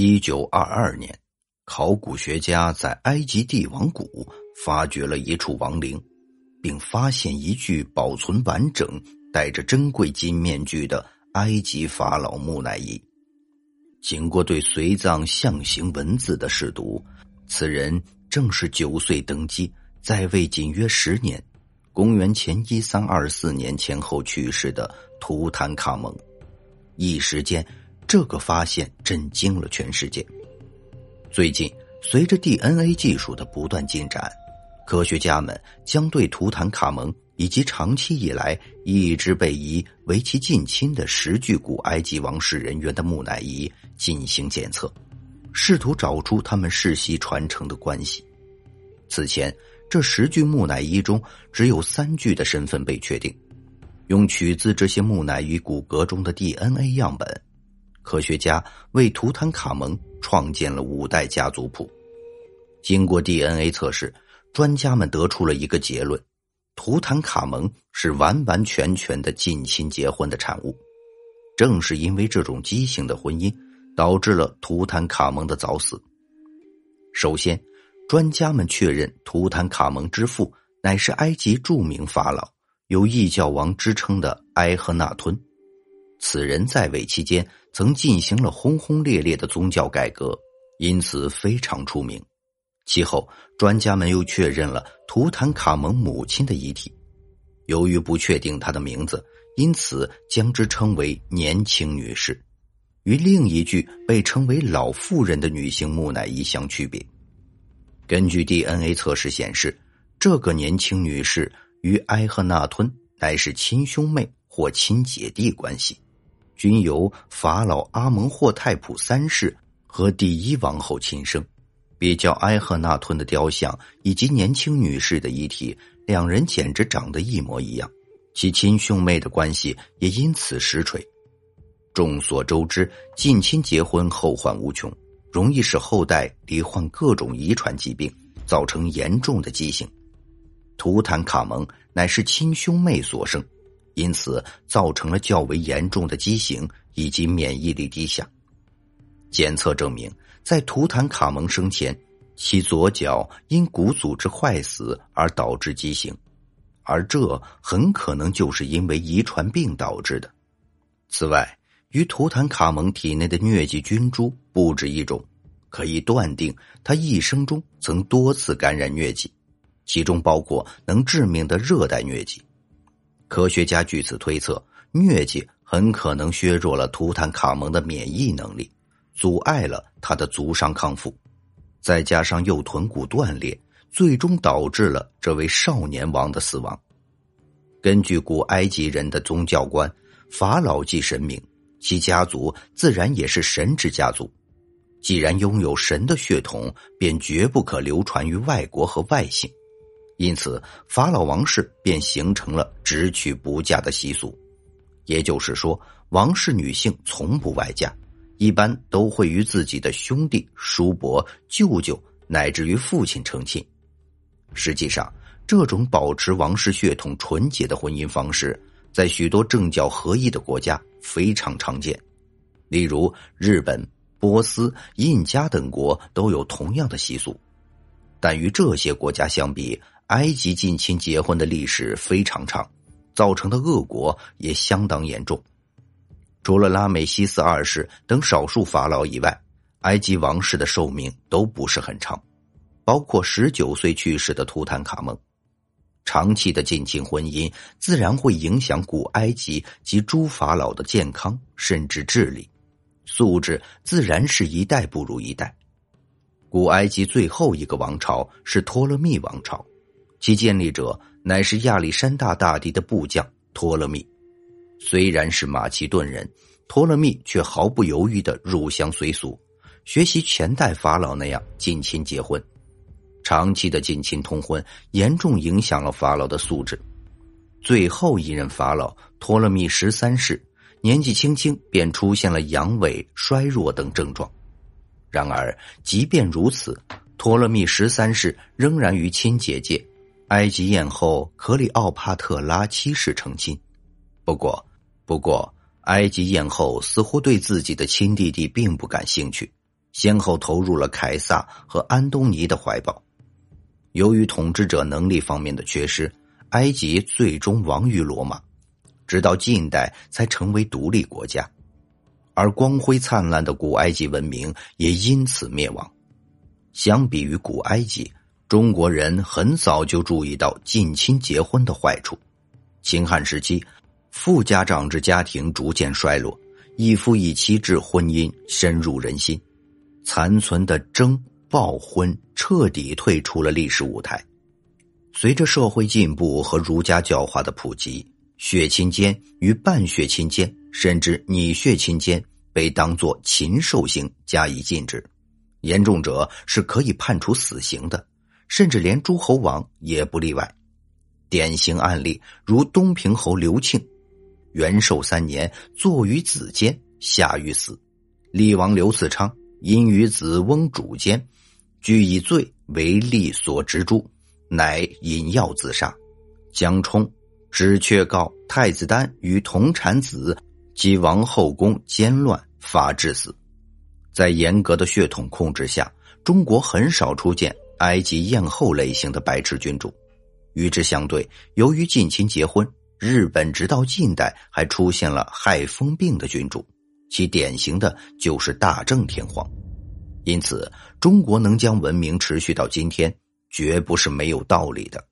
一九二二年，考古学家在埃及帝王谷发掘了一处亡陵，并发现一具保存完整、戴着珍贵金面具的埃及法老木乃伊。经过对随葬象形文字的试读，此人正是九岁登基、在位仅约十年，公元前一三二四年前后去世的图坦卡蒙。一时间，这个发现震惊了全世界。最近，随着 DNA 技术的不断进展，科学家们将对图坦卡蒙以及长期以来一直被疑为其近亲的十具古埃及王室人员的木乃伊进行检测，试图找出他们世袭传承的关系。此前，这十具木乃伊中只有三具的身份被确定。用取自这些木乃伊骨骼中的 DNA 样本，科学家为图坦卡蒙创建了五代家族谱。经过 DNA 测试，专家们得出了一个结论：图坦卡蒙是完完全全的近亲结婚的产物。正是因为这种畸形的婚姻，导致了图坦卡蒙的早死。首先，专家们确认图坦卡蒙之父乃是埃及著名法老。有异教王之称的埃赫纳吞，此人在位期间曾进行了轰轰烈烈的宗教改革，因此非常出名。其后，专家们又确认了图坦卡蒙母亲的遗体，由于不确定她的名字，因此将之称为年轻女士，与另一具被称为老妇人的女性木乃伊相区别。根据 DNA 测试显示，这个年轻女士。与埃赫纳吞乃是亲兄妹或亲姐弟关系，均由法老阿蒙霍泰普三世和第一王后亲生。比较埃赫纳吞的雕像以及年轻女士的遗体，两人简直长得一模一样，其亲兄妹的关系也因此实锤。众所周知，近亲结婚后患无穷，容易使后代罹患各种遗传疾病，造成严重的畸形。图坦卡蒙乃是亲兄妹所生，因此造成了较为严重的畸形以及免疫力低下。检测证明，在图坦卡蒙生前，其左脚因骨组织坏死而导致畸形，而这很可能就是因为遗传病导致的。此外，与图坦卡蒙体内的疟疾菌株不止一种，可以断定他一生中曾多次感染疟疾。其中包括能致命的热带疟疾，科学家据此推测，疟疾很可能削弱了图坦卡蒙的免疫能力，阻碍了他的足伤康复，再加上右臀骨断裂，最终导致了这位少年王的死亡。根据古埃及人的宗教观，法老即神明，其家族自然也是神之家族。既然拥有神的血统，便绝不可流传于外国和外姓。因此，法老王室便形成了只娶不嫁的习俗，也就是说，王室女性从不外嫁，一般都会与自己的兄弟、叔伯、舅舅乃至于父亲成亲。实际上，这种保持王室血统纯洁的婚姻方式，在许多政教合一的国家非常常见，例如日本、波斯、印加等国都有同样的习俗，但与这些国家相比，埃及近亲结婚的历史非常长，造成的恶果也相当严重。除了拉美西斯二世等少数法老以外，埃及王室的寿命都不是很长，包括十九岁去世的图坦卡蒙。长期的近亲婚姻自然会影响古埃及及诸法老的健康甚至智力，素质自然是一代不如一代。古埃及最后一个王朝是托勒密王朝。其建立者乃是亚历山大大帝的部将托勒密，虽然是马其顿人，托勒密却毫不犹豫的入乡随俗，学习前代法老那样近亲结婚。长期的近亲通婚严重影响了法老的素质。最后一任法老托勒密十三世年纪轻轻便出现了阳痿、衰弱等症状。然而，即便如此，托勒密十三世仍然与亲姐姐。埃及艳后克里奥帕特拉七世成亲，不过，不过，埃及艳后似乎对自己的亲弟弟并不感兴趣，先后投入了凯撒和安东尼的怀抱。由于统治者能力方面的缺失，埃及最终亡于罗马，直到近代才成为独立国家。而光辉灿烂的古埃及文明也因此灭亡。相比于古埃及，中国人很早就注意到近亲结婚的坏处。秦汉时期，富家长制家庭逐渐衰落，一夫一妻制婚姻深入人心，残存的征暴婚彻底退出了历史舞台。随着社会进步和儒家教化的普及，血亲奸与半血亲奸，甚至拟血亲奸，被当作禽兽性加以禁止，严重者是可以判处死刑的，甚至连诸侯王也不例外。典型案例如东平侯刘庆，元寿三年坐于子监，下狱死；厉王刘嗣昌因与子翁主奸，俱以罪为吏所执诛。乃饮药自杀。江充只却告太子丹与同产子及王后宫奸乱，发致死。在严格的血统控制下，中国很少出现埃及艳后类型的白痴君主。与之相对，由于近亲结婚，日本直到近代还出现了害疯病的君主，其典型的就是大正天皇。因此，中国能将文明持续到今天。绝不是没有道理的。